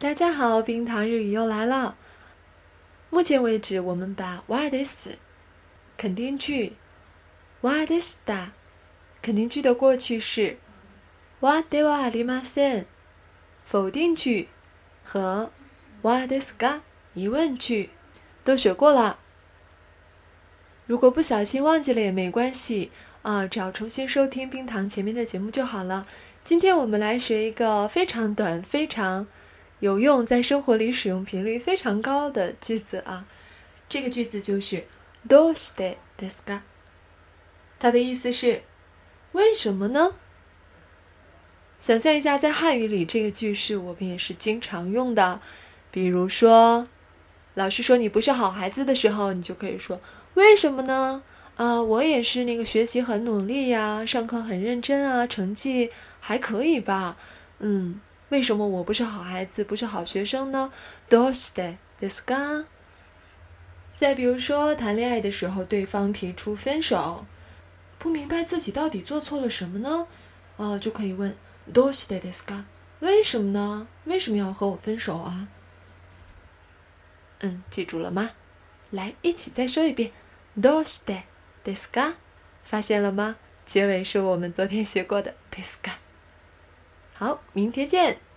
大家好，冰糖日语又来了。目前为止，我们把 “why this” 肯定句 “why this da” 肯定句的过去式 “why de wa li ma sen” 否定句和 “why this ga” 疑问句都学过了。如果不小心忘记了也没关系啊，只要重新收听冰糖前面的节目就好了。今天我们来学一个非常短、非常。有用，在生活里使用频率非常高的句子啊，这个句子就是“どうしてですか”。它的意思是“为什么呢？”想象一下，在汉语里，这个句式我们也是经常用的。比如说，老师说你不是好孩子的时候，你就可以说“为什么呢？”啊，我也是那个学习很努力呀，上课很认真啊，成绩还可以吧？嗯。 为什么我不是好孩子，不是好学生呢？どうしてですか？再比如说，谈恋爱的时候，对方提出分手，不明白自己到底做错了什么呢？哦，就可以问どうしてですか？为什么呢？为什么要和我分手啊？嗯，记住了吗？来，一起再说一遍どうしてですか？发现了吗？结尾是我们昨天学过的ですか。 好，明天见。